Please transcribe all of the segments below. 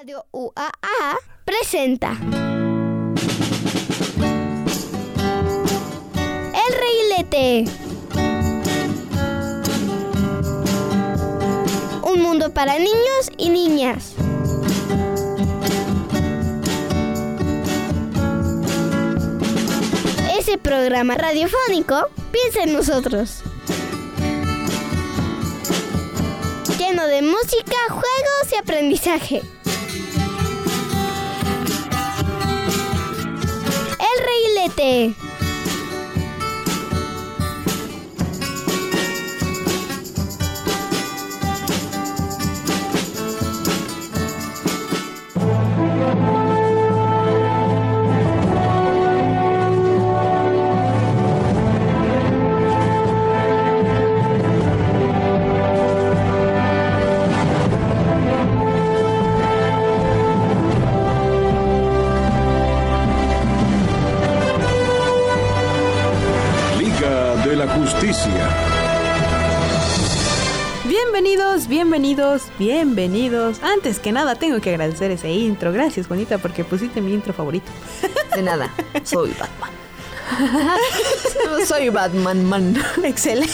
Radio UAA presenta El Reilete. Un mundo para niños y niñas. Ese programa radiofónico piensa en nosotros. Lleno de música, juegos y aprendizaje. Reilete. Bienvenidos. Antes que nada, tengo que agradecer ese intro. Gracias, Juanita, porque pusiste mi intro favorito. De nada, soy Batman. soy Batman, man. Excelente.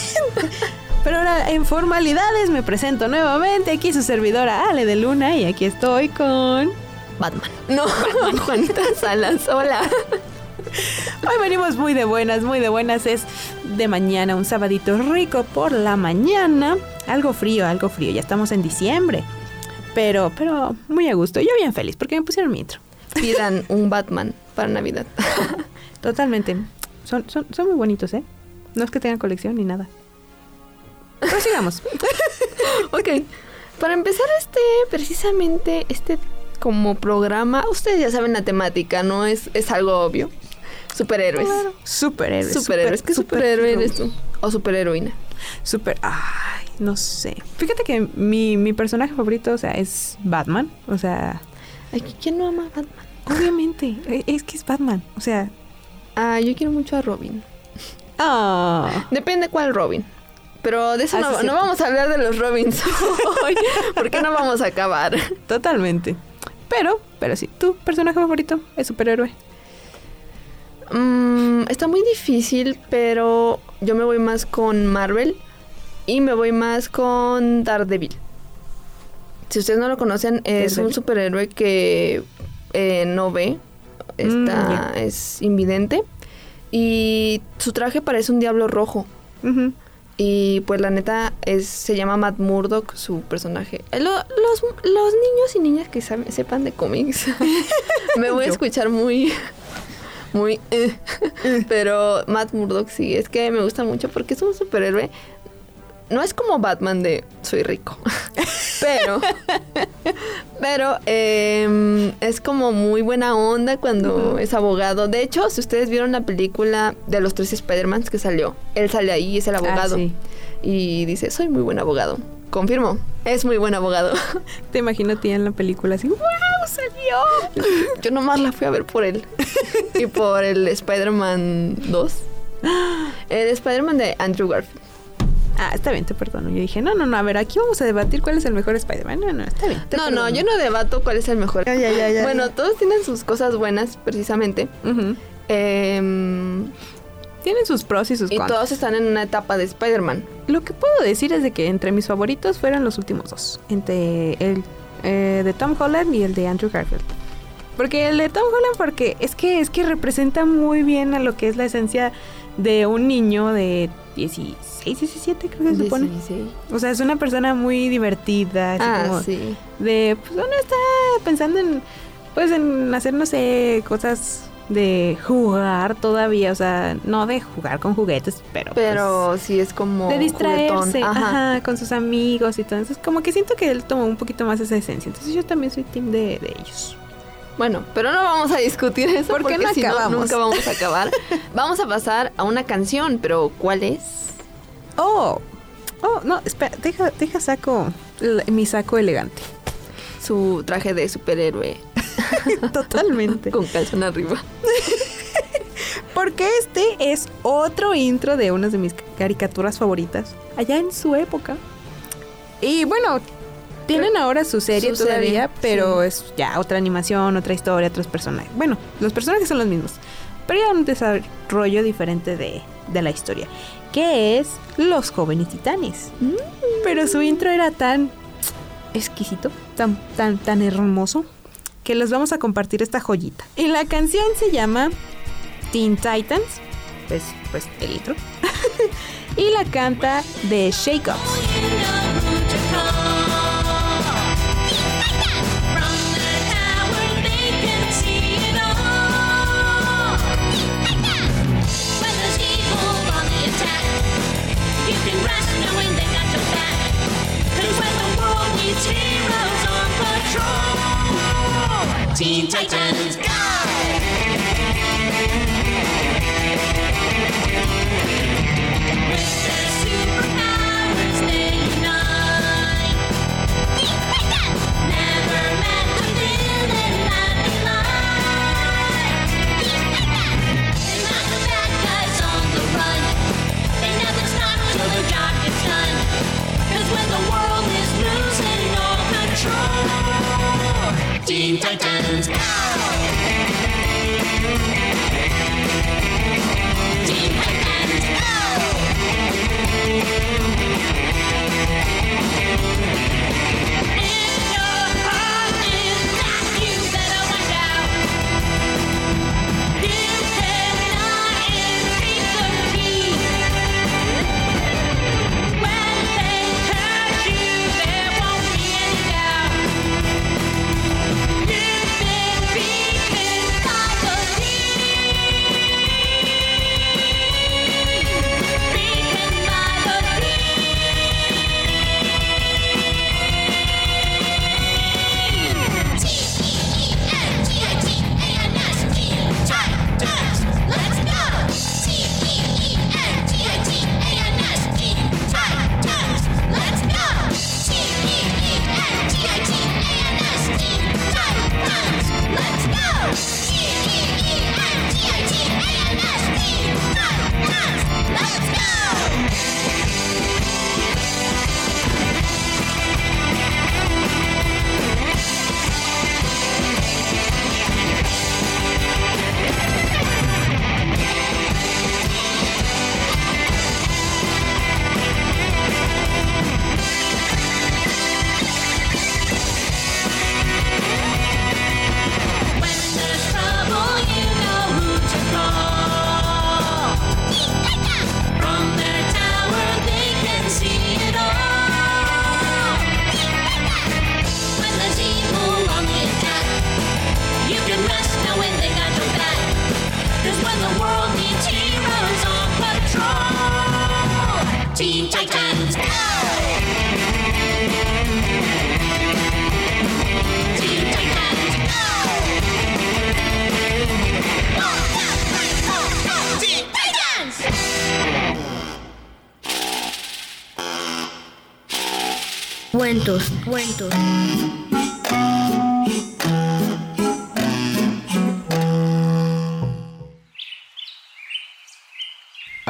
Pero ahora, en formalidades, me presento nuevamente. Aquí su servidora Ale de Luna y aquí estoy con... Batman. No, Juanita Salas, hola. Hoy venimos muy de buenas, muy de buenas. Es de mañana, un sabadito rico por la mañana. Algo frío, algo frío. Ya estamos en diciembre. Pero, pero muy a gusto. Yo bien feliz porque me pusieron mi intro. Pidan un Batman para Navidad. Totalmente. Son, son, son muy bonitos, ¿eh? No es que tengan colección ni nada. Prosigamos. ok, para empezar este, precisamente este como programa, ustedes ya saben la temática, ¿no? Es, es algo obvio. Superhéroes. Superhéroes. Superhéroes. ¿Qué super- superhéroe super- eres tú? ¿O superheroína? Super. Ay, no sé. Fíjate que mi, mi personaje favorito, o sea, es Batman. O sea, ¿quién no ama a Batman? obviamente. e- Es que es Batman. O sea. Ah, yo quiero mucho a Robin. Ah. Depende cuál Robin. Pero de eso Ah, no, vamos a hablar de los Robins hoy, porque no vamos a acabar. Totalmente. Pero, pero sí, tu personaje favorito es superhéroe. Mm, está muy difícil, pero yo me voy más con Marvel y me voy más con Daredevil. Si ustedes no lo conocen, es Daredevil. un superhéroe que eh, no ve, está, Mm, es invidente y su traje parece un diablo rojo. Y pues la neta es, se llama Matt Murdock, su personaje. Eh, lo- los, los niños y niñas que saben- sepan de cómics, me voy a escuchar muy, muy... eh. Pero Matt Murdock sí, es que me gusta mucho porque es un superhéroe. No es como Batman de soy rico, pero, pero em, es como muy buena onda cuando es abogado. De hecho, si ustedes vieron la película de los tres Spider-Mans que salió, él sale ahí y es el abogado. Ah, sí. Y dice, soy muy buen abogado. Confirmo, es muy buen abogado. Te imagino a ti en la película así. ¡Wow! ¡Salió! Yo nomás la fui a ver por él. y por el Spider-Man 2. El Spider-Man de Andrew Garfield. Ah, está bien, te perdono. Yo dije, no, no, no, a ver, aquí vamos a debatir cuál es el mejor Spider-Man. No, no, está bien. te No, no, yo no debato cuál es el mejor. Ya, ya, ya, ya, bueno, ya. todos tienen sus cosas buenas, precisamente. Em, Tienen sus pros y sus y contras. todos están en una etapa de Spider-Man. Lo que puedo decir es de que entre mis favoritos fueron los últimos dos. Entre el eh, de Tom Holland y el de Andrew Garfield. Porque el de Tom Holland, porque es que es que representa muy bien a lo que es la esencia de un niño de 16, 17 creo que se supone. 16. O sea, es una persona muy divertida. así Ah, como sí. De, pues uno está pensando en, pues en hacer, no sé, cosas de jugar todavía. O sea, no de jugar con juguetes, pero... pues, Pero sí es como. de distraerse ajá, con sus amigos y todo. Entonces, como que siento que él tomó un poquito más esa esencia. Entonces, yo también soy team de, de ellos. Bueno, pero no vamos a discutir eso ¿Por qué porque no si no, nunca vamos a acabar. vamos a pasar a una canción, pero ¿cuál es? Oh, oh, no, espera, deja, deja saco mi saco elegante. Su traje de superhéroe Totalmente. con calzón arriba. Porque este es otro intro de una de mis caricaturas favoritas. Allá en su época. Y bueno, Tienen ahora su serie Su serie, todavía, pero sí. es ya otra animación, otra historia, otros personajes. Bueno, los personajes son los mismos, pero ya un desarrollo diferente de, de la historia, que es Los Jóvenes Titanes. Mm. Pero su intro era tan exquisito, tan, tan, tan hermoso, que les vamos a compartir esta joyita. Y la canción se llama Teen Titans, pues, pues el intro. y la canta de Shake Ups. Teen Titans Go! Teen Titans Go!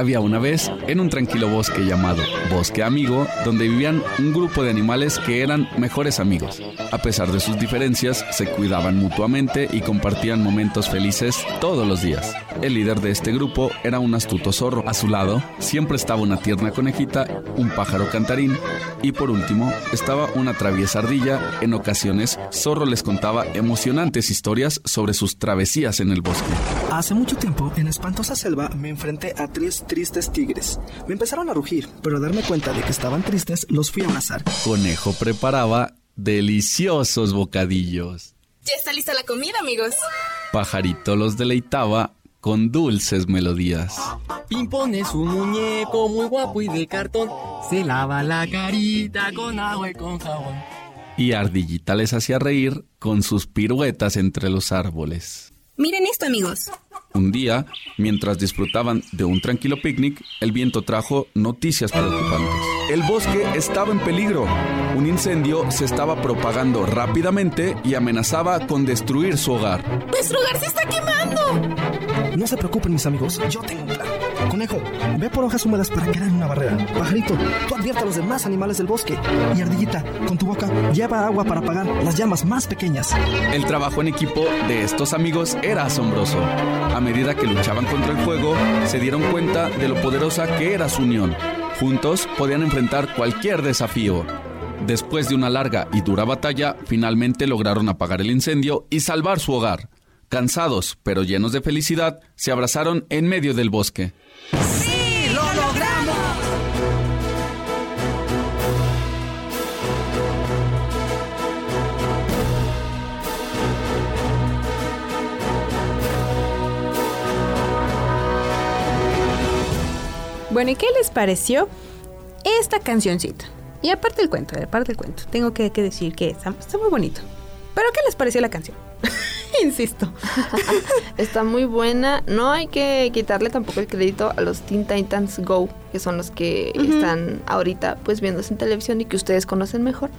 Había una vez en un tranquilo bosque llamado Bosque Amigo, donde vivían un grupo de animales que eran mejores amigos. A pesar de sus diferencias, se cuidaban mutuamente y compartían momentos felices todos los días. El líder de este grupo era un astuto zorro. A su lado siempre estaba una tierna conejita, un pájaro cantarín y por último estaba una traviesa ardilla. En ocasiones, Zorro les contaba emocionantes historias sobre sus travesías en el bosque. Hace mucho tiempo, en espantosa selva, me enfrenté a tres tristes tigres. Me empezaron a rugir, pero al darme cuenta de que estaban tristes, los fui a abrazar. Conejo preparaba deliciosos bocadillos. Ya está lista la comida, amigos. Pajarito los deleitaba con dulces melodías. Pimpone su muñeco muy guapo y de cartón. Se lava la carita con agua y con jabón. Y Ardillita les hacía reír con sus piruetas entre los árboles. Miren esto, amigos. Un día, mientras disfrutaban de un tranquilo picnic, el viento trajo noticias preocupantes. El bosque estaba en peligro. Un incendio se estaba propagando rápidamente y amenazaba con destruir su hogar. ¡Nuestro hogar se está quemando! No se preocupen, mis amigos, yo tengo un plan. Conejo, ve por hojas húmedas para crear una barrera. Pajarito, tú advierte a los demás animales del bosque. Y Ardillita, con tu boca, lleva agua para apagar las llamas más pequeñas. El trabajo en equipo de estos amigos era asombroso. A medida que luchaban contra el fuego, se dieron cuenta de lo poderosa que era su unión. Juntos podían enfrentar cualquier desafío. Después de una larga y dura batalla, finalmente lograron apagar el incendio y salvar su hogar. Cansados, pero llenos de felicidad, se abrazaron en medio del bosque. ¡Sí, lo logramos! Bueno, ¿y qué les pareció esta cancioncita? Y aparte el cuento, aparte el cuento, tengo que, que decir que está, está muy bonito. ¿Pero qué les pareció la canción? Insisto. Está muy buena. No hay que quitarle tampoco el crédito a los Teen Titans Go, que son los que están ahorita pues viéndose en televisión y que ustedes conocen mejor.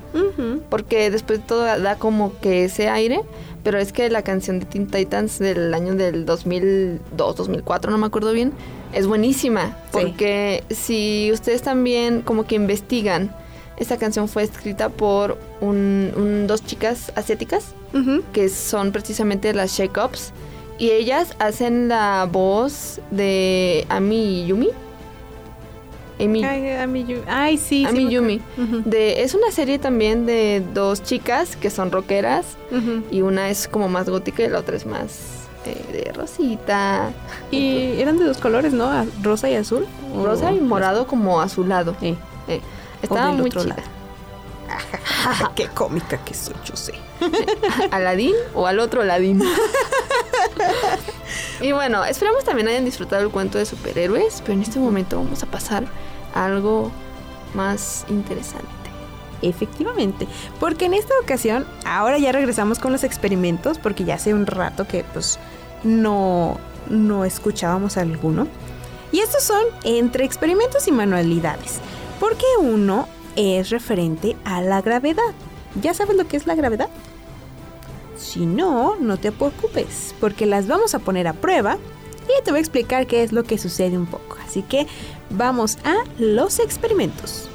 Porque después de todo da como que ese aire, pero es que la canción de Teen Titans del año del 2002, 2004, no me acuerdo bien, es buenísima. Porque si ustedes también como que investigan, esta canción fue escrita por un- un- dos chicas asiáticas que son precisamente las Shake Ups. Y ellas hacen la voz de Ami Yumi. Amy, Ay, Ami Yu- Ay, sí. Ami Yumi. De, es una serie también de dos chicas que son rockeras. Y una es como más gótica y la otra es más eh, de rosita. Y eran de dos colores, ¿no? Rosa y azul. ¿O- Rosa y morado como azulado. Sí. Eh, estaba del muy otro lado. Qué cómica que soy, yo sé. ¿Aladín o al otro Aladín? y bueno, esperamos también hayan disfrutado el cuento de superhéroes, pero en este momento vamos a pasar a algo más interesante. Efectivamente, porque en esta ocasión, ahora ya regresamos con los experimentos, porque ya hace un rato que pues no, no escuchábamos alguno. Y estos son entre experimentos y manualidades, porque uno es referente a la gravedad. ¿Ya sabes lo que es la gravedad? Si no, no te preocupes, porque las vamos a poner a prueba y te voy a explicar qué es lo que sucede un poco. Así que vamos a los experimentos.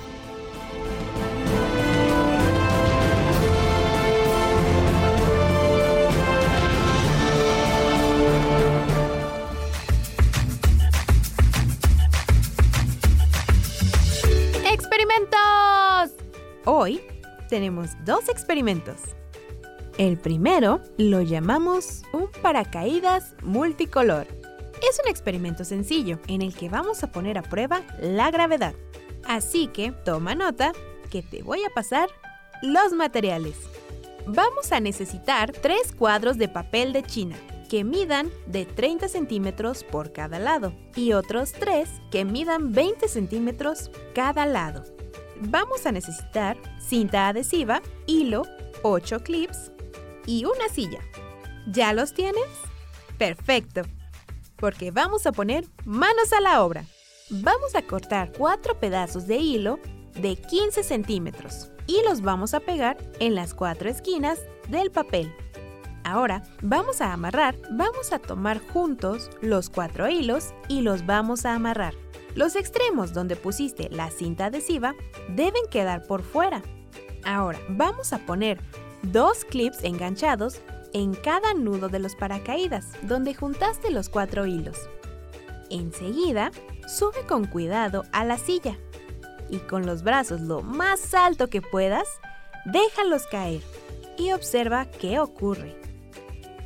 Tenemos dos experimentos. El primero lo llamamos un paracaídas multicolor. Es un experimento sencillo en el que vamos a poner a prueba la gravedad. Así que toma nota que te voy a pasar los materiales. Vamos a necesitar tres cuadros de papel de China que midan de 30 centímetros por cada lado y otros tres que midan 20 centímetros cada lado. Vamos a necesitar cinta adhesiva, hilo, 8 clips y una silla. ¿Ya los tienes? Perfecto, porque vamos a poner manos a la obra. Vamos a cortar cuatro pedazos de hilo de 15 centímetros y los vamos a pegar en las cuatro esquinas del papel. Ahora vamos a amarrar, vamos a tomar juntos los cuatro hilos y los vamos a amarrar. Los extremos donde pusiste la cinta adhesiva deben quedar por fuera. Ahora vamos a poner dos clips enganchados en cada nudo de los paracaídas donde juntaste los cuatro hilos. Enseguida, sube con cuidado a la silla y con los brazos lo más alto que puedas, déjalos caer y observa qué ocurre.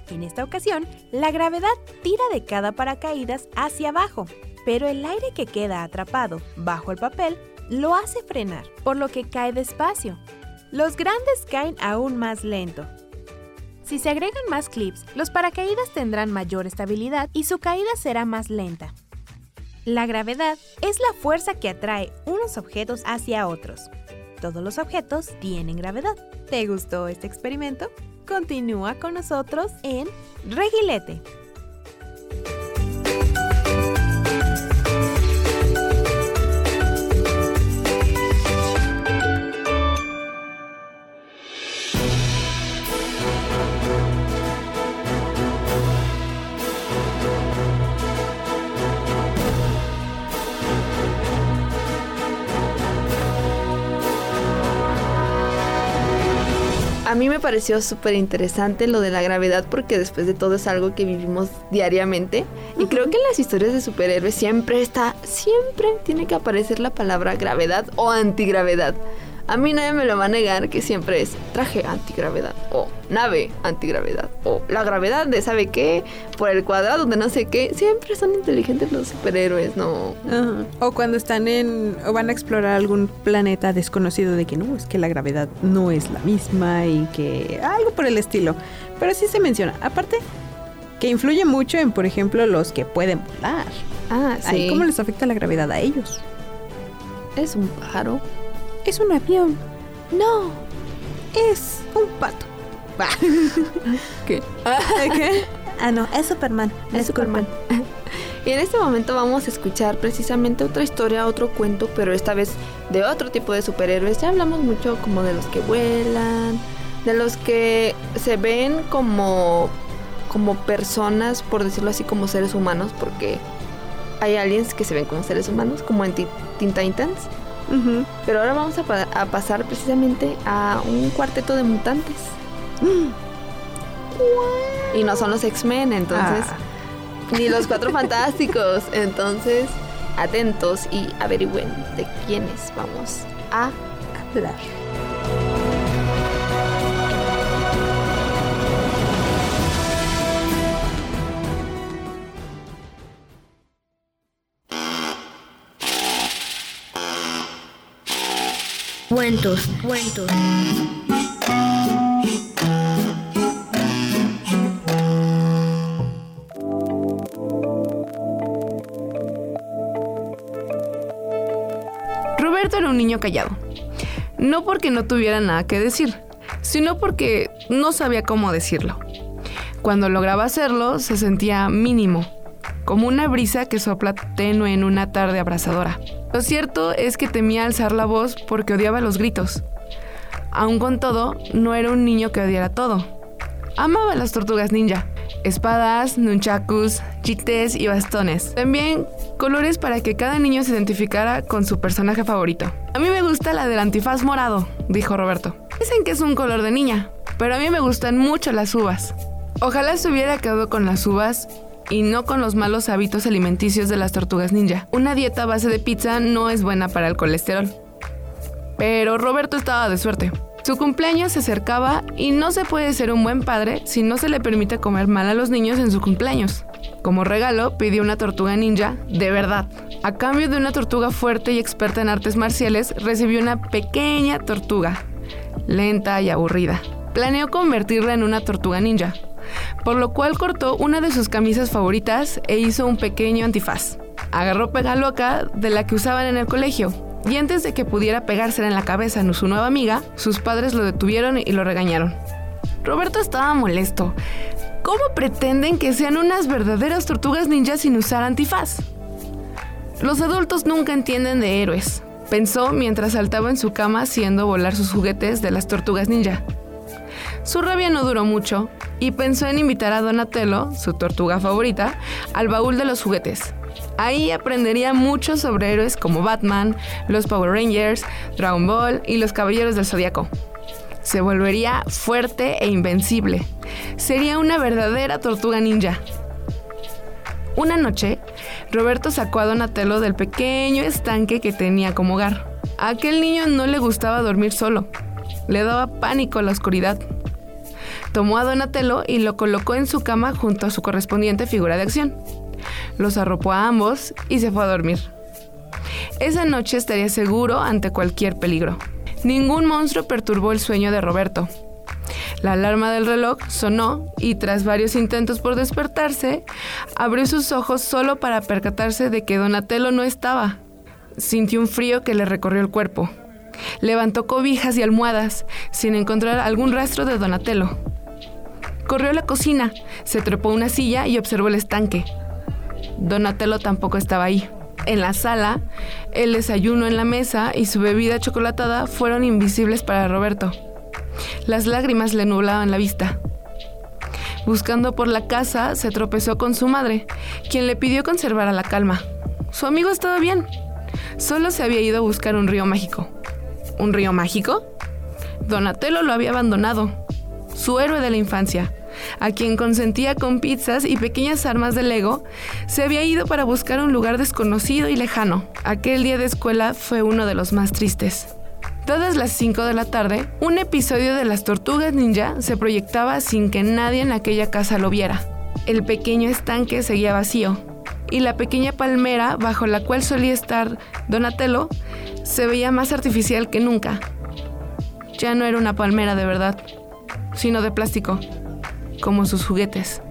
En esta ocasión, la gravedad tira de cada paracaídas hacia abajo, pero el aire que queda atrapado bajo el papel lo hace frenar, por lo que cae despacio. Los grandes caen aún más lento. Si se agregan más clips, los paracaídas tendrán mayor estabilidad y su caída será más lenta. La gravedad es la fuerza que atrae unos objetos hacia otros. Todos los objetos tienen gravedad. ¿Te gustó este experimento? Continúa con nosotros en Regilete. Me pareció súper interesante lo de la gravedad porque después de todo es algo que vivimos diariamente. Y creo que en las historias de superhéroes siempre está, siempre tiene que aparecer la palabra gravedad o antigravedad. A mí nadie me lo va a negar que siempre es traje antigravedad o nave antigravedad o la gravedad de sabe qué por el cuadrado de no sé qué. Siempre son inteligentes los superhéroes, ¿no? Ajá. O cuando están en o van a explorar algún planeta desconocido de que no, es que la gravedad no es la misma y que algo por el estilo. Pero sí se menciona. Aparte que influye mucho en, por ejemplo, los que pueden volar. Ah, Ahí, sí. ¿Cómo les afecta la gravedad a ellos? Es un pájaro. Es un avión, No. es un pato. ¿Qué? ¿Qué? Ah, no, es Superman. Es Superman. Y en este momento vamos a escuchar precisamente otra historia, otro cuento, pero esta vez de otro tipo de superhéroes. Ya hablamos mucho como de los que vuelan, de los que se ven como como personas, por decirlo así, como seres humanos, porque hay aliens que se ven como seres humanos, como en Teen Titans. Pero ahora vamos a, pa- a pasar precisamente a un cuarteto de mutantes. Y no son los X-Men, entonces Ah. ni los cuatro fantásticos. Entonces, atentos y averigüen de quiénes vamos a Hablar. Cuentos, cuentos. Roberto era un niño callado. No porque no tuviera nada que decir, sino porque no sabía cómo decirlo. Cuando lograba hacerlo, se sentía mínimo, como una brisa que sopla tenue en una tarde abrasadora. Lo cierto es que temía alzar la voz porque odiaba los gritos. Aun con todo, no era un niño que odiara todo. Amaba las tortugas ninja, espadas, nunchakus, chites y bastones. También colores para que cada niño se identificara con su personaje favorito. A mí me gusta la del antifaz morado, dijo Roberto. Dicen que es un color de niña, pero a mí me gustan mucho las uvas. Ojalá se hubiera quedado con las uvas y no con los malos hábitos alimenticios de las tortugas ninja. Una dieta base de pizza no es buena para el colesterol. Pero Roberto estaba de suerte. Su cumpleaños se acercaba y no se puede ser un buen padre si no se le permite comer mal a los niños en su cumpleaños. Como regalo, pidió una tortuga ninja de verdad. A cambio de una tortuga fuerte y experta en artes marciales, recibió una pequeña tortuga, lenta y aburrida. Planeó convertirla en una tortuga ninja, por lo cual cortó una de sus camisas favoritas e hizo un pequeño antifaz. Agarró pega loca de la que usaban en el colegio y antes de que pudiera pegársela en la cabeza a su nueva amiga, sus padres lo detuvieron y lo regañaron. Roberto estaba molesto. ¿Cómo pretenden que sean unas verdaderas tortugas ninjas sin usar antifaz? Los adultos nunca entienden de héroes, pensó mientras saltaba en su cama haciendo volar sus juguetes de las tortugas ninja. Su rabia no duró mucho y pensó en invitar a Donatello, su tortuga favorita, al baúl de los juguetes. Ahí aprendería mucho sobre héroes como Batman, los Power Rangers, Dragon Ball y los Caballeros del Zodiaco. Se volvería fuerte e invencible. Sería una verdadera tortuga ninja. Una noche, Roberto sacó a Donatello del pequeño estanque que tenía como hogar. A aquel niño no le gustaba dormir solo. Le daba pánico la oscuridad. Tomó a Donatello y lo colocó en su cama junto a su correspondiente figura de acción. Los arropó a ambos y se fue a dormir. Esa noche estaría seguro ante cualquier peligro. Ningún monstruo perturbó el sueño de Roberto. La alarma del reloj sonó y tras varios intentos por despertarse, abrió sus ojos solo para percatarse de que Donatello no estaba. Sintió un frío que le recorrió el cuerpo. Levantó cobijas y almohadas sin encontrar algún rastro de Donatello. Corrió a la cocina, se trepó a una silla y observó el estanque. Donatello tampoco estaba ahí. En la sala, el desayuno en la mesa y su bebida chocolatada fueron invisibles para Roberto. Las lágrimas le nublaban la vista. Buscando por la casa, se tropezó con su madre, quien le pidió conservar la calma. Su amigo estaba bien. Solo se había ido a buscar un río mágico. ¿Un río mágico? Donatello lo había abandonado. su héroe de la infancia, a quien consentía con pizzas y pequeñas armas de Lego, se había ido para buscar un lugar desconocido y lejano. Aquel día de escuela fue uno de los más tristes. Todas las 5 de la tarde, un episodio de las Tortugas Ninja se proyectaba sin que nadie en aquella casa lo viera. El pequeño estanque seguía vacío, y la pequeña palmera bajo la cual solía estar Donatello se veía más artificial que nunca. Ya no era una palmera de verdad, sino de plástico, como sus juguetes.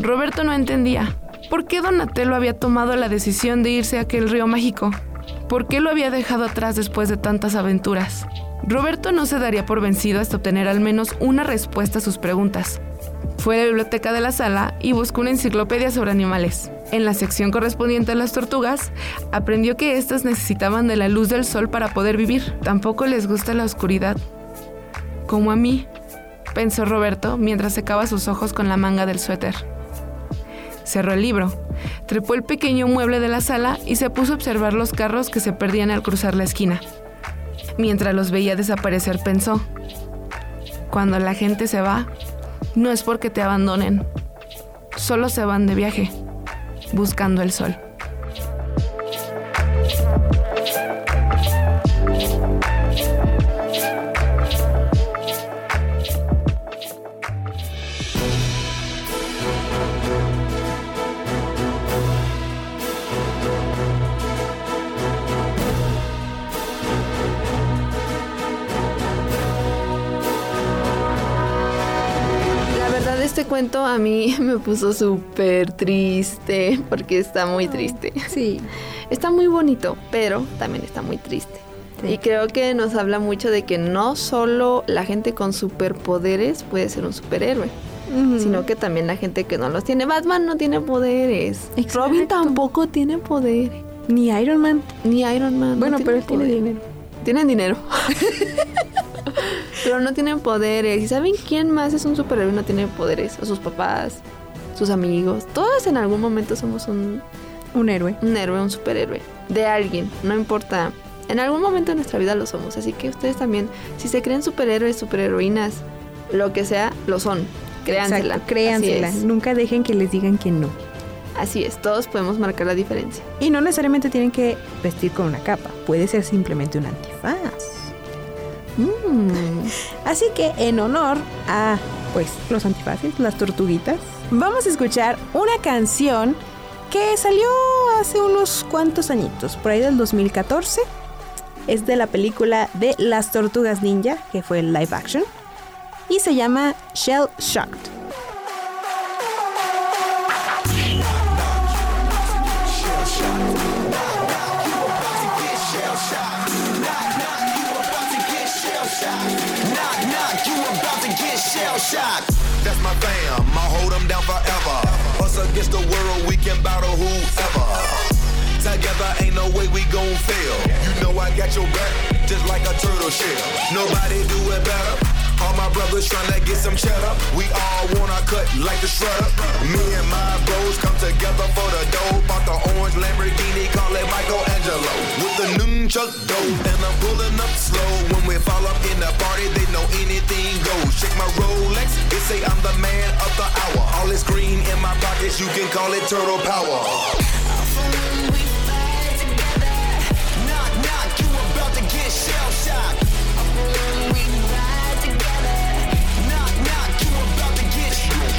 Roberto no entendía por qué Donatello había tomado la decisión de irse a aquel río mágico. ¿Por qué lo había dejado atrás después de tantas aventuras? Roberto no se daría por vencido hasta obtener al menos una respuesta a sus preguntas. Fue a la biblioteca de la sala y buscó una enciclopedia sobre animales. En la sección correspondiente a las tortugas, aprendió que éstas necesitaban de la luz del sol para poder vivir. Tampoco les gusta la oscuridad. Como a mí, pensó Roberto mientras secaba sus ojos con la manga del suéter. Cerró el libro, trepó el pequeño mueble de la sala y se puso a observar los carros que se perdían al cruzar la esquina. Mientras los veía desaparecer, pensó, cuando la gente se va, no es porque te abandonen, solo se van de viaje, buscando el sol. Cuento a mí me puso súper triste, porque está muy triste. Sí. Está muy bonito, pero también está muy triste. Sí. Y creo que nos habla mucho de que no solo la gente con superpoderes puede ser un superhéroe, sino que también la gente que no los tiene. Batman no tiene poderes. Exacto. Robin tampoco tiene poderes. Ni Iron Man. Ni Iron Man. no Bueno, pero él tiene poder. dinero. Tienen dinero. pero no tienen poderes. ¿Y saben quién más es un superhéroe y no tiene poderes? O sus papás, sus amigos. Todos en algún momento somos un, Un héroe. un héroe, un superhéroe. De alguien, no importa. En algún momento de nuestra vida lo somos. Así que ustedes también, si se creen superhéroes, superheroínas, lo que sea, lo son. Créansela. Exacto, créansela. Nunca dejen que les digan que no. Así es, todos podemos marcar la diferencia. Y no necesariamente tienen que vestir con una capa. Puede ser simplemente un antifaz. Mm. Así que en honor a pues los antifaces, las tortuguitas, vamos a escuchar una canción que salió hace unos cuantos añitos, por ahí del 2014. Es de la película de Las Tortugas Ninja, que fue live action, y se llama Shell Shocked. Shocked. That's my fam, I'll hold them down forever. Us against the world, we can battle whoever. Together, ain't no way we gon' fail. You know I got your back, just like a turtle shell. Nobody do it better. All my brothers tryna get some cheddar. We all wanna cut like the shredder. Me and my bros come together for the dough. Bought the orange Lamborghini, call it Michelangelo. With the nunchuck dough, and I'm pulling up slow. When we fall up in the party, they know anything goes. Check my Rolex, they say I'm the man of the hour. All this green in my pockets, you can call it turtle power. Knock, knock, you about to get shell shocked.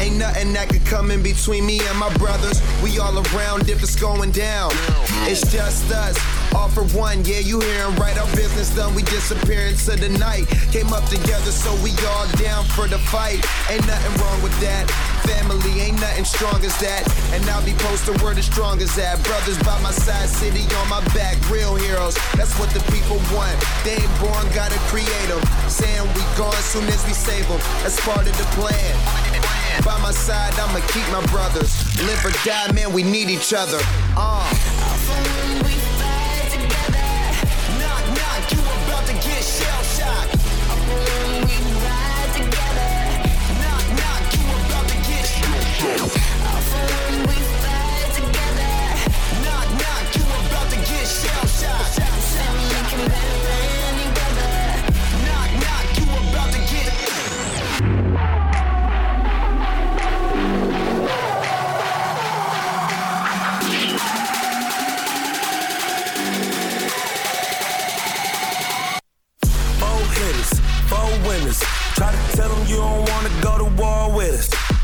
ain't nothing that could come in between me and my brothers. We all around if it's going down. It's just us. All for one, yeah, you hearing right. Our business done, we disappear into the night. Came up together, so we all down for the fight. Ain't nothing wrong with that. Family ain't nothing strong as that. And I'll be posting word as strong as that. Brothers by my side, city on my back, real heroes. That's what the people want. They ain't born, gotta create them. Saying we gone soon as we save them. That's part of the plan. By my side, I'ma keep my brothers. Live or die, man, we need each other. Uh. Knock, knock, you about to get shell shocked. You to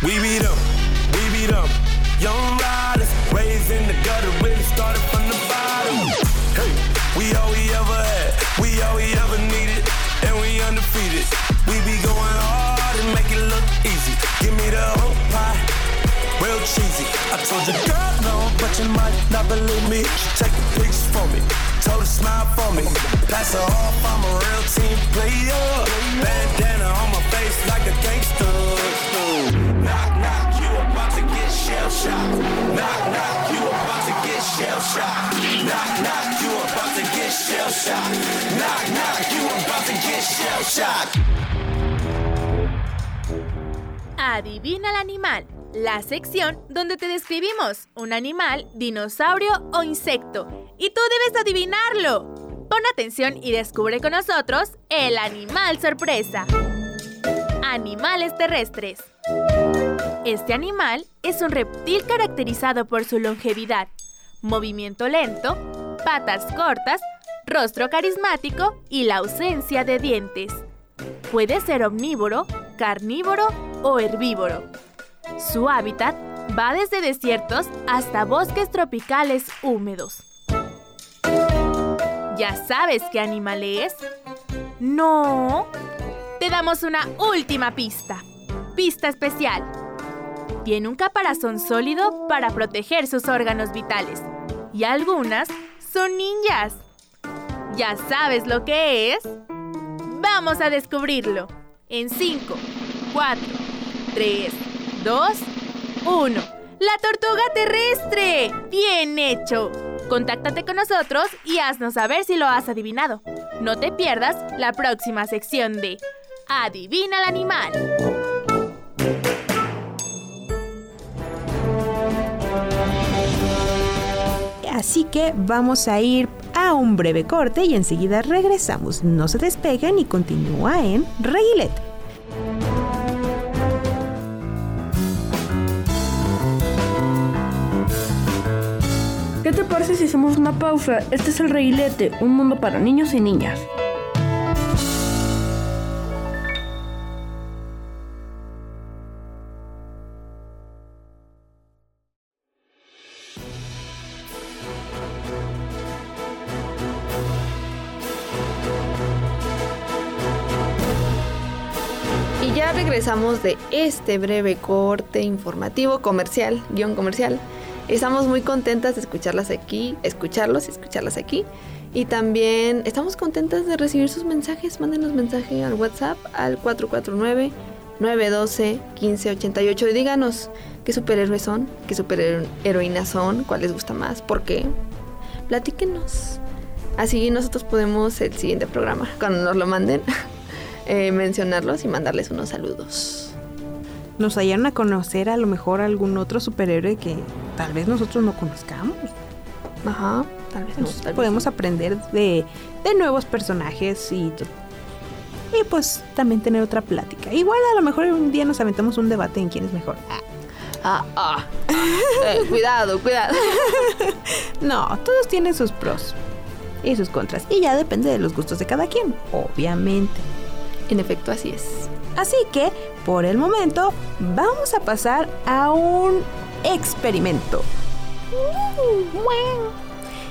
We beat them, we beat them. Young riders, raised in the gutter, really started from the bottom. Hey, we all we ever had, we all we ever needed, and we undefeated. We be going hard and make it look easy. Give me the whole pie, real cheesy. I told your girl no, but you might not believe me. She take the pics for me, told her smile for me. Pass her off, I'm a real team player. Bandana on my face like a gangster. Shell shocked. Knock, knock, you about to get shell shocked. Knock, knock, you about to get shell. Knock, knock, you about. Adivina el animal, la sección donde te describimos un animal, dinosaurio o insecto. Y tú debes adivinarlo. Pon atención y descubre con nosotros el animal sorpresa. Animales terrestres. Este animal es un reptil caracterizado por su longevidad, movimiento lento, patas cortas, rostro carismático y la ausencia de dientes. Puede ser omnívoro, carnívoro o herbívoro. Su hábitat va desde desiertos hasta bosques tropicales húmedos. ¿Ya sabes qué animal es? No. Te damos una última pista. Pista especial. Tiene un caparazón sólido para proteger sus órganos vitales. Y algunas son ninjas. ¿Ya sabes lo que es? Vamos a descubrirlo. En 5, 4, 3, 2, 1. ¡La tortuga terrestre! ¡Bien hecho! Contáctate con nosotros y haznos saber si lo has adivinado. No te pierdas la próxima sección de Adivina el animal. Así que vamos a ir a un breve corte y enseguida regresamos. No se despeguen y continúa en Reguilete. ¿Qué te parece si hacemos una pausa? Este es el reguilete, un mundo para niños y niñas. Regresamos de este breve corte informativo, comercial, guion comercial. Estamos muy contentas de escucharlas aquí, escucharlos y escucharlas aquí. Y también estamos contentas de recibir sus mensajes. Mándenos mensaje al WhatsApp al 449-912-1588 y díganos qué superhéroes son, qué superheroínas son, cuál les gusta más, por qué. Platíquenos. Así nosotros podemos el siguiente programa, cuando nos lo manden, eh, mencionarlos y mandarles unos saludos. Nos hallaron a conocer a lo mejor algún otro superhéroe que tal vez nosotros no conozcamos. Ajá, tal vez no. Vez podemos aprender de, de nuevos personajes y, y pues también tener otra plática. Igual a lo mejor un día nos aventamos un debate en quién es mejor. Ah, ah. Eh, cuidado, cuidado. No, todos tienen sus pros y sus contras. Y ya depende de los gustos de cada quien, obviamente. En efecto, así es. Así que, por el momento, vamos a pasar a un experimento.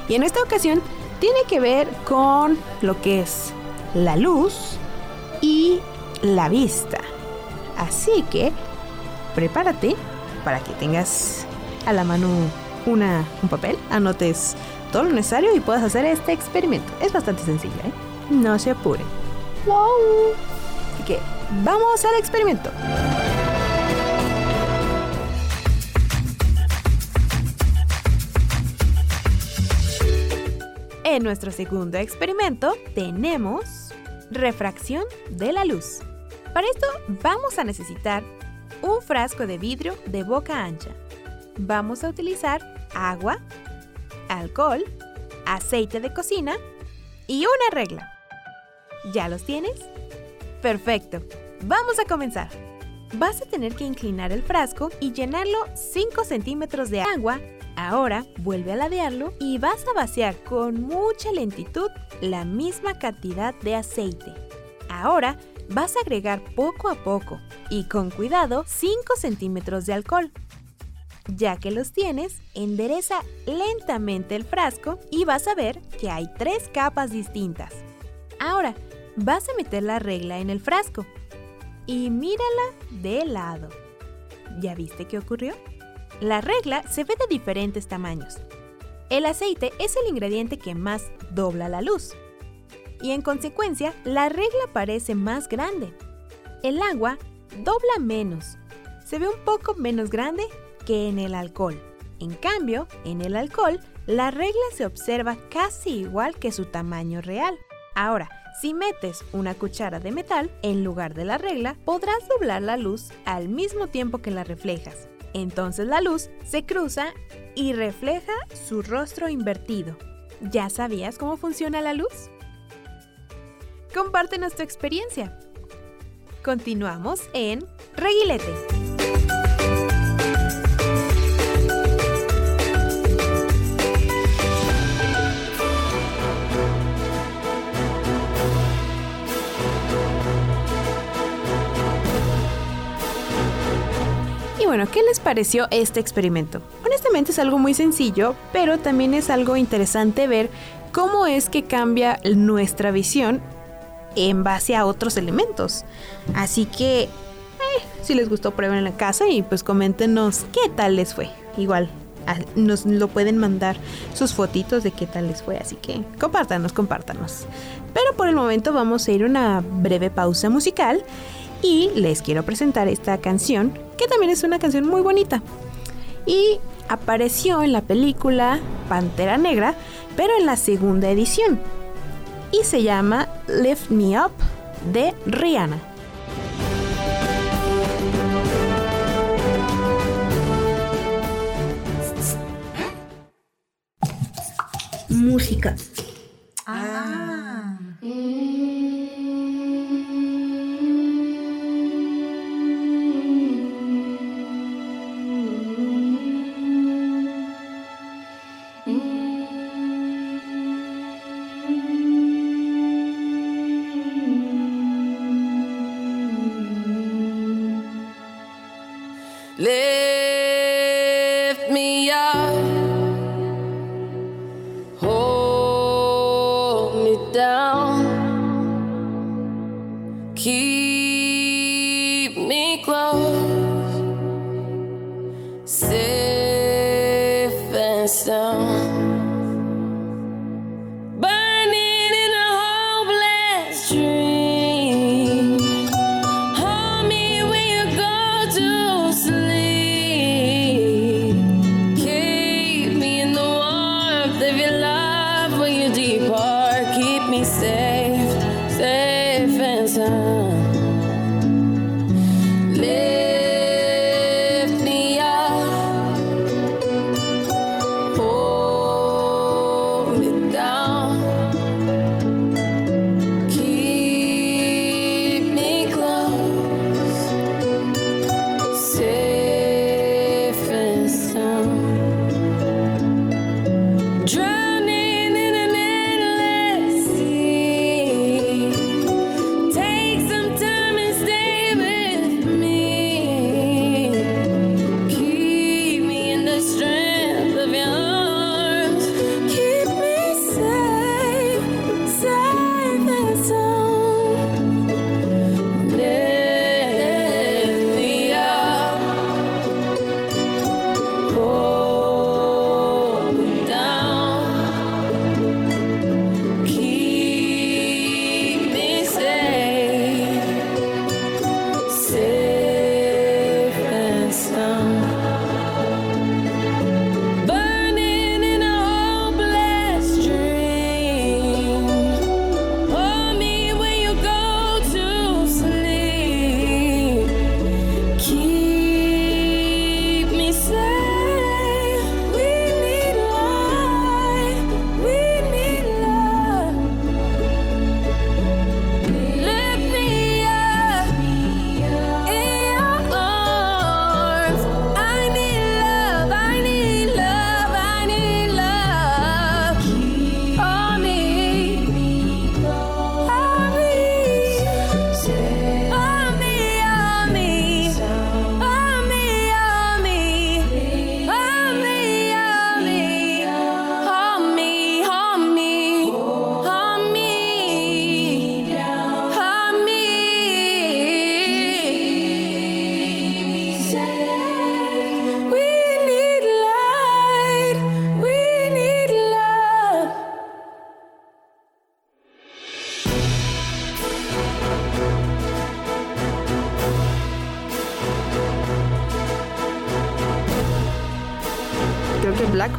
Y en esta ocasión tiene que ver con lo que es la luz y la vista. Así que, prepárate para que tengas a la mano una, un papel, anotes todo lo necesario y puedas hacer este experimento. Es bastante sencillo, ¿eh? No se apuren. ¡Wow! Así que, vamos al experimento. En nuestro segundo experimento tenemos refracción de la luz. Para esto vamos a necesitar un frasco de vidrio de boca ancha. Vamos a utilizar agua, alcohol, aceite de cocina y una regla. ¿Ya los tienes? Perfecto. Vamos a comenzar. Vas a tener que inclinar el frasco y llenarlo 5 centímetros de agua. Ahora vuelve a ladearlo y vas a vaciar con mucha lentitud la misma cantidad de aceite. Ahora vas a agregar poco a poco y con cuidado 5 centímetros de alcohol. Ya que los tienes, endereza lentamente el frasco y vas a ver que hay tres capas distintas. Ahora, vas a meter la regla en el frasco y mírala de lado. ¿Ya viste qué ocurrió? La regla se ve de diferentes tamaños. El aceite es el ingrediente que más dobla la luz. Y en consecuencia, la regla parece más grande. El agua dobla menos. Se ve un poco menos grande que en el alcohol. En cambio, en el alcohol, la regla se observa casi igual que su tamaño real. Ahora, si metes una cuchara de metal en lugar de la regla, podrás doblar la luz al mismo tiempo que la reflejas. Entonces la luz se cruza y refleja su rostro invertido. ¿Ya sabías cómo funciona la luz? Compártenos tu experiencia. Continuamos en Reguilete. Bueno, ¿qué les pareció este experimento? Honestamente es algo muy sencillo, pero también es algo interesante ver cómo es que cambia nuestra visión en base a otros elementos. Así que, eh, si les gustó, prueben en la casa y pues coméntenos qué tal les fue. Igual nos lo pueden mandar sus fotitos de qué tal les fue, así que compártanos, compártanos. Pero por el momento vamos a ir a una breve pausa musical y les quiero presentar esta canción, que también es una canción muy bonita. Y apareció en la película Pantera Negra, pero en la segunda edición. Y se llama Lift Me Up de Rihanna. Música. Ah. Lift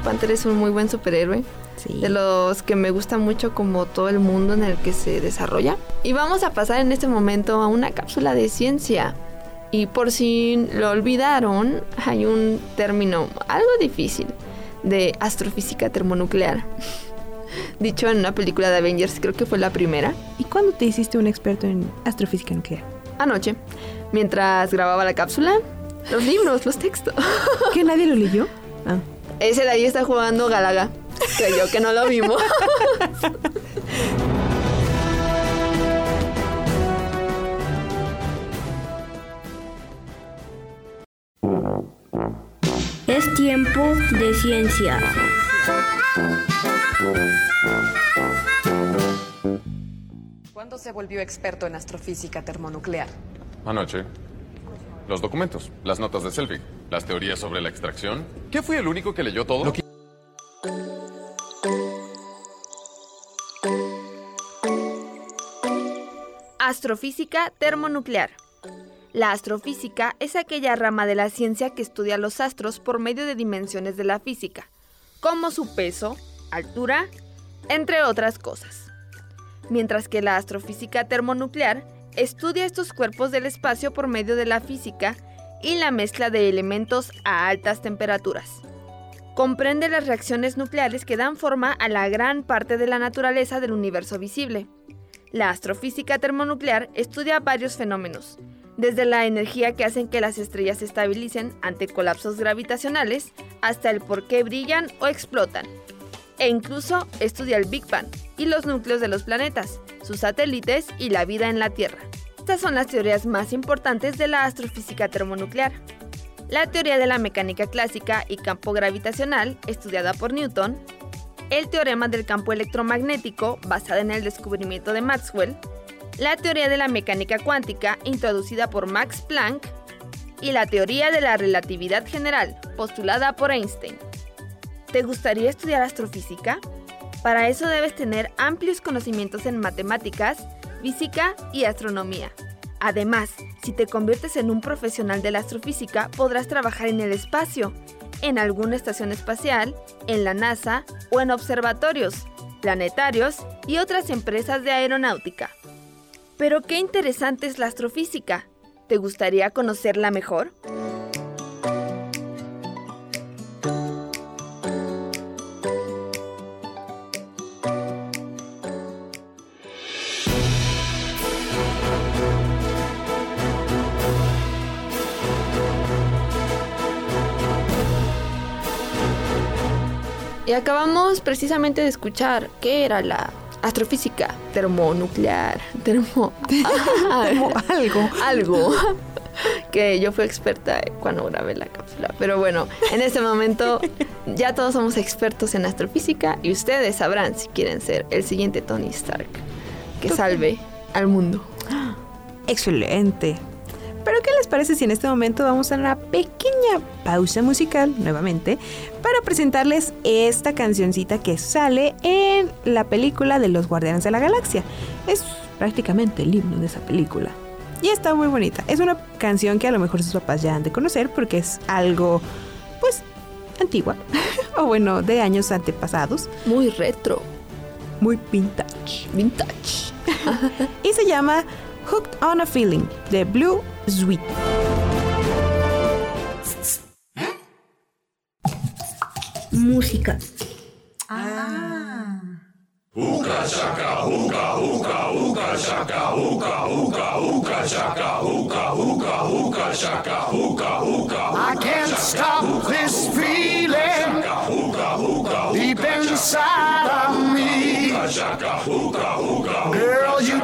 Panther es un muy buen superhéroe. De los que me gusta mucho como todo el mundo en el que se desarrolla. Y vamos a pasar en este momento a una cápsula de ciencia. Y por si lo olvidaron, hay un término algo difícil de astrofísica termonuclear. Dicho en una película de Avengers, creo que fue la primera. ¿Y cuándo te hiciste un experto en astrofísica nuclear? Anoche, mientras grababa la cápsula, los libros, los textos. ¿Que nadie lo leyó? Ah. Ese de ahí está jugando Galaga. Creyó que no lo vimos. Es tiempo de ciencia. ¿Cuándo se volvió experto en astrofísica termonuclear? Anoche. Los documentos, las notas de Selvig, las teorías sobre la extracción. ¿Qué fui el único que leyó todo? Astrofísica termonuclear. La astrofísica es aquella rama de la ciencia que estudia los astros por medio de dimensiones de la física, como su peso, altura, entre otras cosas. Mientras que la astrofísica termonuclear estudia estos cuerpos del espacio por medio de la física y la mezcla de elementos a altas temperaturas. Comprende las reacciones nucleares que dan forma a la gran parte de la naturaleza del universo visible. La astrofísica termonuclear estudia varios fenómenos, desde la energía que hacen que las estrellas se estabilicen ante colapsos gravitacionales hasta el por qué brillan o explotan. E incluso estudia el Big Bang y los núcleos de los planetas, sus satélites y la vida en la Tierra. Estas son las teorías más importantes de la astrofísica termonuclear. La teoría de la mecánica clásica y campo gravitacional, estudiada por Newton, el teorema del campo electromagnético, basada en el descubrimiento de Maxwell, la teoría de la mecánica cuántica, introducida por Max Planck, y la teoría de la relatividad general, postulada por Einstein. ¿Te gustaría estudiar astrofísica? Para eso debes tener amplios conocimientos en matemáticas, física y astronomía. Además, si te conviertes en un profesional de la astrofísica, podrás trabajar en el espacio, en alguna estación espacial, en la NASA o en observatorios, planetarios y otras empresas de aeronáutica. Pero qué interesante es la astrofísica. ¿Te gustaría conocerla mejor? Y acabamos precisamente de escuchar qué era la astrofísica termonuclear. Termo, Termo algo. Algo. Que yo fui experta cuando grabé la cápsula. Pero bueno, en este momento ya todos somos expertos en astrofísica y ustedes sabrán si quieren ser el siguiente Tony Stark que salve al mundo. Excelente. Pero ¿qué les parece si en este momento vamos a una pequeña pausa musical nuevamente para presentarles esta cancioncita que sale en la película de los Guardianes de la Galaxia? Es prácticamente el himno de esa película. Y está muy bonita. Es una canción que a lo mejor sus papás ya han de conocer porque es algo, pues, antigua. o bueno, de años antepasados. Muy retro. Muy vintage. Vintage. y se llama Hooked on a Feeling de Blue Sweet. Música. Ah. Uka shaka, uka, uka, uka shaka, uka, uka, uka shaka, uka, uka, uka shaka, uka, uka. I can't stop this feeling deep inside of me. Girl, you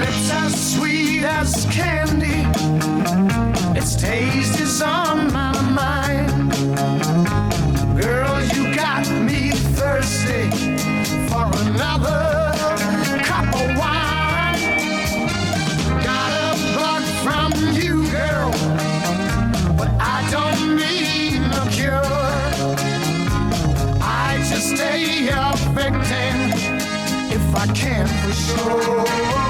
lips as sweet as candy. Its taste is on my mind. Girl, you got me thirsty for another cup of wine. Got a bug from you, girl, but I don't need a cure. I just stay a victim if I can for sure.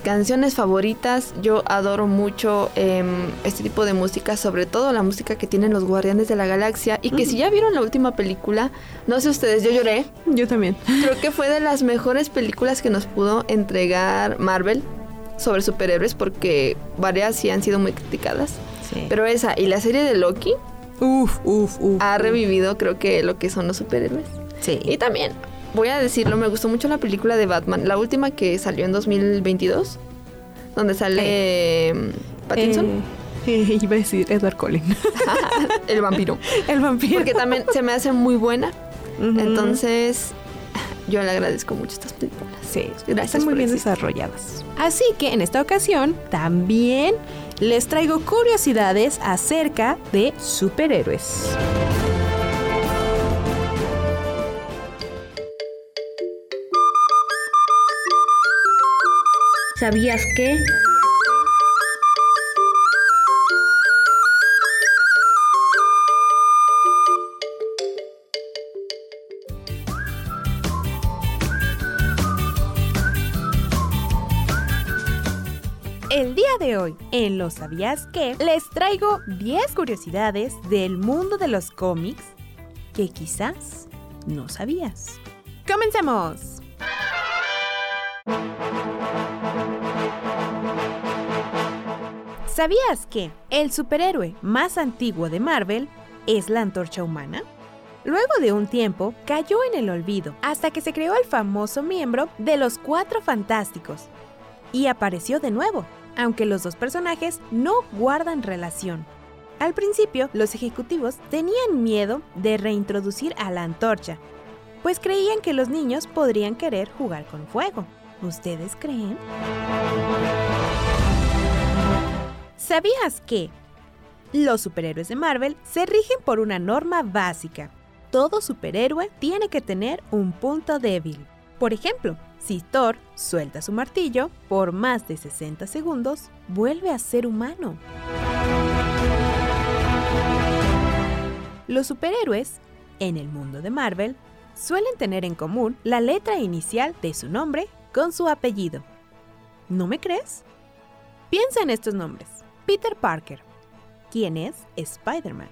mis canciones favoritas. Yo adoro mucho em, este tipo de música, sobre todo la música que tienen los Guardianes de la Galaxia. Y que si ya vieron la última película, no sé ustedes, yo lloré. Yo también. Creo que fue de las mejores películas que nos pudo entregar Marvel sobre superhéroes, porque varias sí han sido muy criticadas. Pero esa y la serie de Loki. Uf, uf, uf. Ha revivido, creo que lo que son los superhéroes. Sí. Y también, voy a decirlo, me gustó mucho la película de Batman, la última que salió en 2022, donde sale em, Pattinson. Eh, iba a decir Edward Cullen. el vampiro. El vampiro. Porque también se me hace muy buena. Entonces, yo le agradezco mucho estas películas. Sí, Gracias están muy bien desarrolladas. Así que en esta ocasión también les traigo curiosidades acerca de superhéroes. ¿Sabías que? El día de hoy, en Lo Sabías que, les traigo 10 curiosidades del mundo de los cómics que quizás no sabías. ¡Comencemos! ¿Sabías que el superhéroe más antiguo de Marvel es la antorcha humana? Luego de un tiempo, cayó en el olvido hasta que se creó el famoso miembro de los Cuatro Fantásticos y apareció de nuevo, aunque los dos personajes no guardan relación. Al principio, los ejecutivos tenían miedo de reintroducir a la antorcha, pues creían que los niños podrían querer jugar con fuego. ¿Ustedes creen? ¿Sabías que los superhéroes de Marvel se rigen por una norma básica? Todo superhéroe tiene que tener un punto débil. Por ejemplo, si Thor suelta su martillo por más de 60 segundos, vuelve a ser humano. Los superhéroes, en el mundo de Marvel, suelen tener en común la letra inicial de su nombre con su apellido. ¿No me crees? Piensa en estos nombres. Peter Parker, quien es Spider-Man.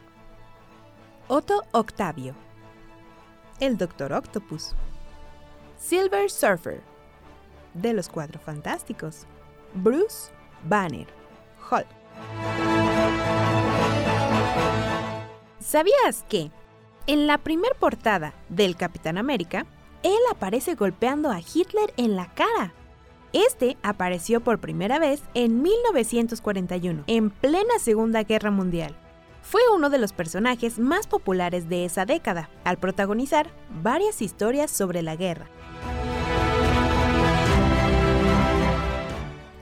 Otto Octavio, el Doctor Octopus. Silver Surfer, de los Cuatro Fantásticos. Bruce Banner, Hulk. ¿Sabías que en la primer portada del Capitán América, él aparece golpeando a Hitler en la cara? Este apareció por primera vez en 1941, en plena Segunda Guerra Mundial. Fue uno de los personajes más populares de esa década, al protagonizar varias historias sobre la guerra.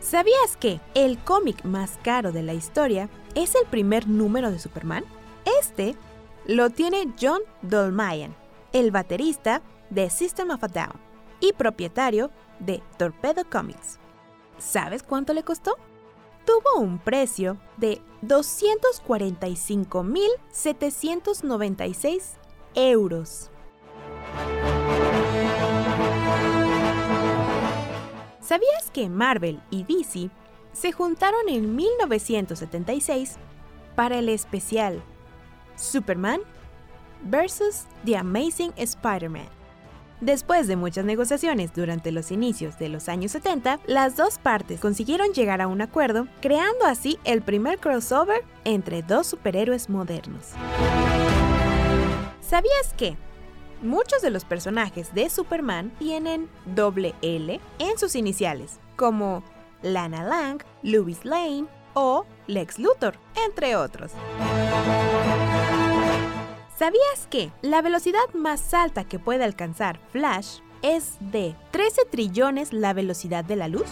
¿Sabías que el cómic más caro de la historia es el primer número de Superman? Este lo tiene John Dolmayan, el baterista de System of a Down y propietario de Torpedo Comics. ¿Sabes cuánto le costó? Tuvo un precio de 245.796 euros. ¿Sabías que Marvel y DC se juntaron en 1976 para el especial Superman vs. The Amazing Spider-Man? Después de muchas negociaciones durante los inicios de los años 70, las dos partes consiguieron llegar a un acuerdo, creando así el primer crossover entre dos superhéroes modernos. ¿Sabías que muchos de los personajes de Superman tienen doble L en sus iniciales, como Lana Lang, Louis Lane o Lex Luthor, entre otros? ¿Sabías que la velocidad más alta que puede alcanzar Flash es de 13 trillones la velocidad de la luz?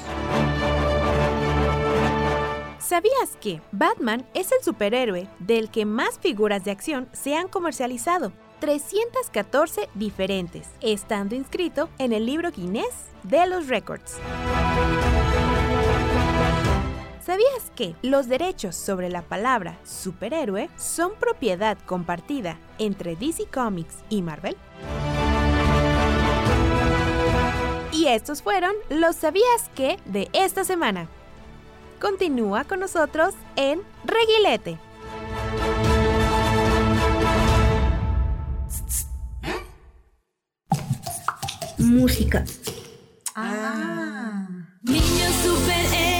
¿Sabías que Batman es el superhéroe del que más figuras de acción se han comercializado? 314 diferentes, estando inscrito en el libro Guinness de los Récords. ¿Sabías que los derechos sobre la palabra superhéroe son propiedad compartida entre DC Comics y Marvel? Y estos fueron los sabías que de esta semana. Continúa con nosotros en Reguilete. Música. Ah. Niños superhéroes.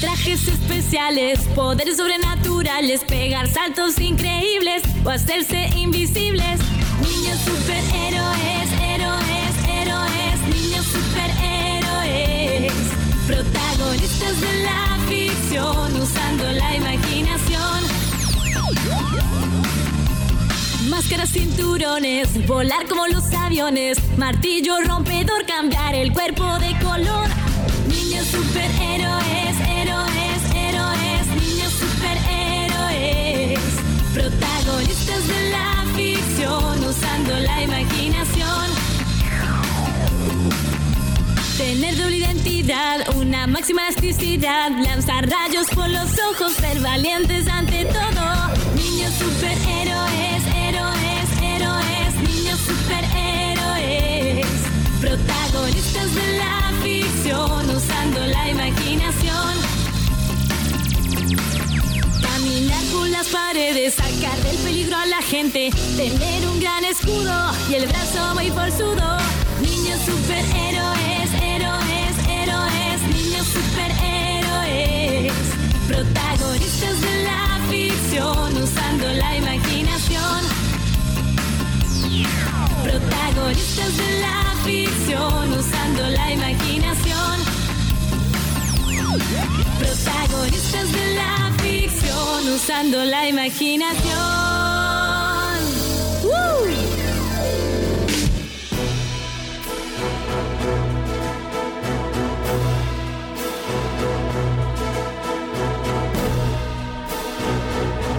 Trajes especiales, poderes sobrenaturales, pegar saltos increíbles o hacerse invisibles. Niños superhéroes, héroes, héroes, niños superhéroes. Protagonistas de la ficción usando la imaginación. Máscaras, cinturones, volar como los aviones, martillo rompedor, cambiar el cuerpo de color. Niños superhéroes, héroes, héroes, niños superhéroes. Protagonistas de la ficción usando la imaginación. Tener doble identidad, una máxima elasticidad, lanzar rayos por los ojos, ser valientes ante todo. Protagonistas de la ficción usando la imaginación. Caminar por las paredes, sacar del peligro a la gente, tener un gran escudo y el brazo muy forzudo. Niños superhéroes, héroes, héroes, niños superhéroes. Protagonistas de la ficción usando la imaginación. Protagonistas de la ficción usando la imaginación. Protagonistas de la ficción usando la imaginación.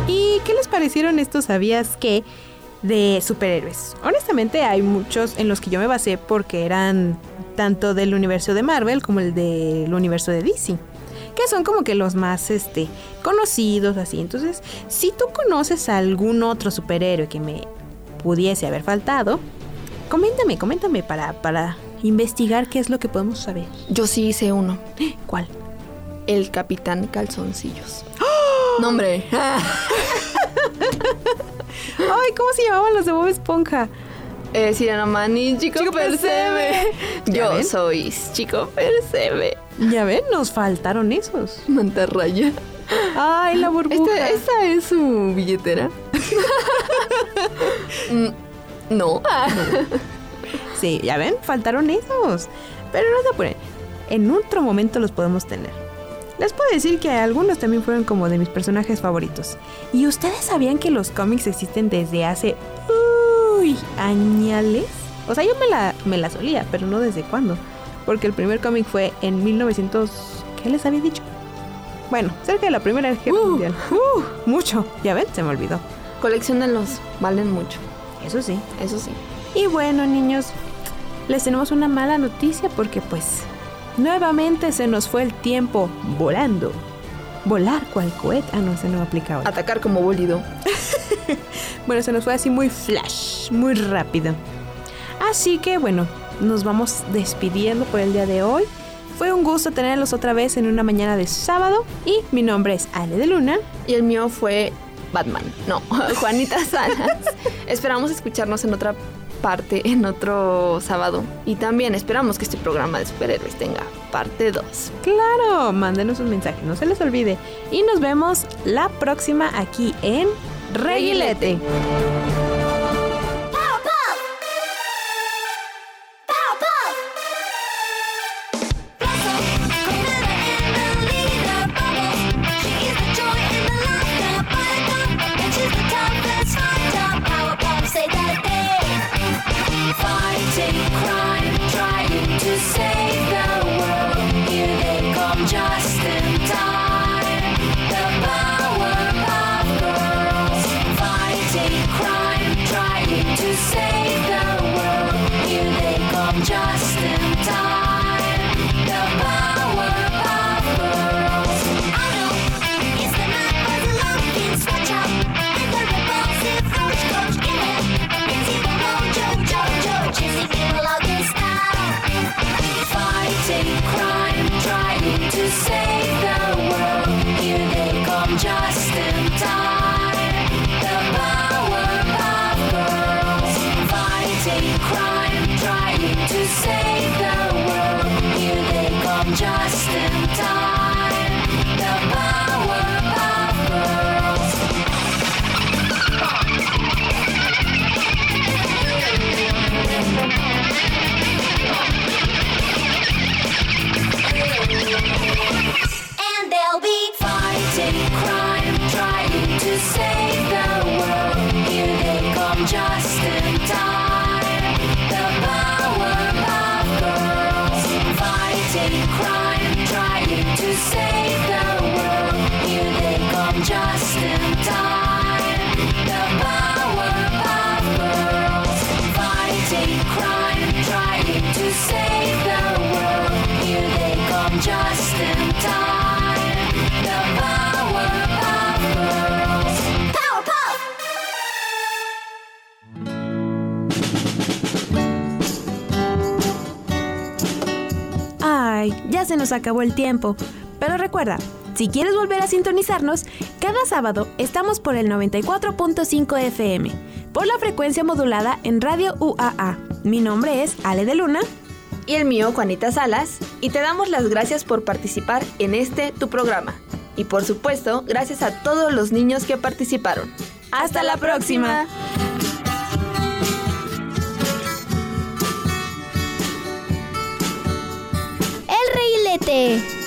¿Y qué les parecieron estos sabías que de superhéroes? Honestamente hay muchos en los que yo me basé porque eran tanto del universo de Marvel como el del universo de DC. Que son como que los más este, conocidos así. Entonces, si tú conoces a algún otro superhéroe que me pudiese haber faltado, coméntame, coméntame para, para investigar qué es lo que podemos saber. Yo sí hice uno. ¿Cuál? El Capitán Calzoncillos. No, hombre. Ay, ¿cómo se llamaban los de Bob Esponja? Eh, Sirena Man y Chico, Chico Percebe. ¿Ya Yo ven? soy Chico Percebe. Ya ven, nos faltaron esos. Mantarraya. Ay, la burbuja. Esta, esta es su billetera. Mm, no. Sí, ya ven, faltaron esos. Pero no se apuren. En otro momento los podemos tener. Les puedo decir que algunos también fueron como de mis personajes favoritos. ¿Y ustedes sabían que los cómics existen desde hace... Uy, añales? O sea, yo me la, me la solía, pero no desde cuándo. Porque el primer cómic fue en 1900... ¿Qué les había dicho? Bueno, cerca de la Primera Guerra Mundial. Uh, mucho. Ya ven, se me olvidó. Coleccionenlos, valen mucho. Eso sí. Eso sí. Y bueno, niños, les tenemos una mala noticia porque pues nuevamente se nos fue el tiempo volando. Volar cual cohete. Ah, no, se no aplica ahora. Atacar como bólido. Bueno, se nos fue así muy flash, muy rápido. Así que bueno, nos vamos despidiendo por el día de hoy. Fue un gusto tenerlos otra vez en una mañana de sábado y mi nombre es Ale de Luna. Y el mío fue Batman. No, Juanita Salas. Esperamos escucharnos en otra parte, en otro sábado. Y también esperamos que este programa de superhéroes tenga parte 2. Claro, mándenos un mensaje, no se les olvide. Y nos vemos la próxima aquí en Reguilete. Fighting nos acabó el tiempo. Pero recuerda, si quieres volver a sintonizarnos, cada sábado estamos por el 94.5 FM, por la frecuencia modulada en Radio UAA. Mi nombre es Ale de Luna. Y el mío, Juanita Salas. Y te damos las gracias por participar en este tu programa. Y por supuesto, gracias a todos los niños que participaron. Hasta la próxima. 7.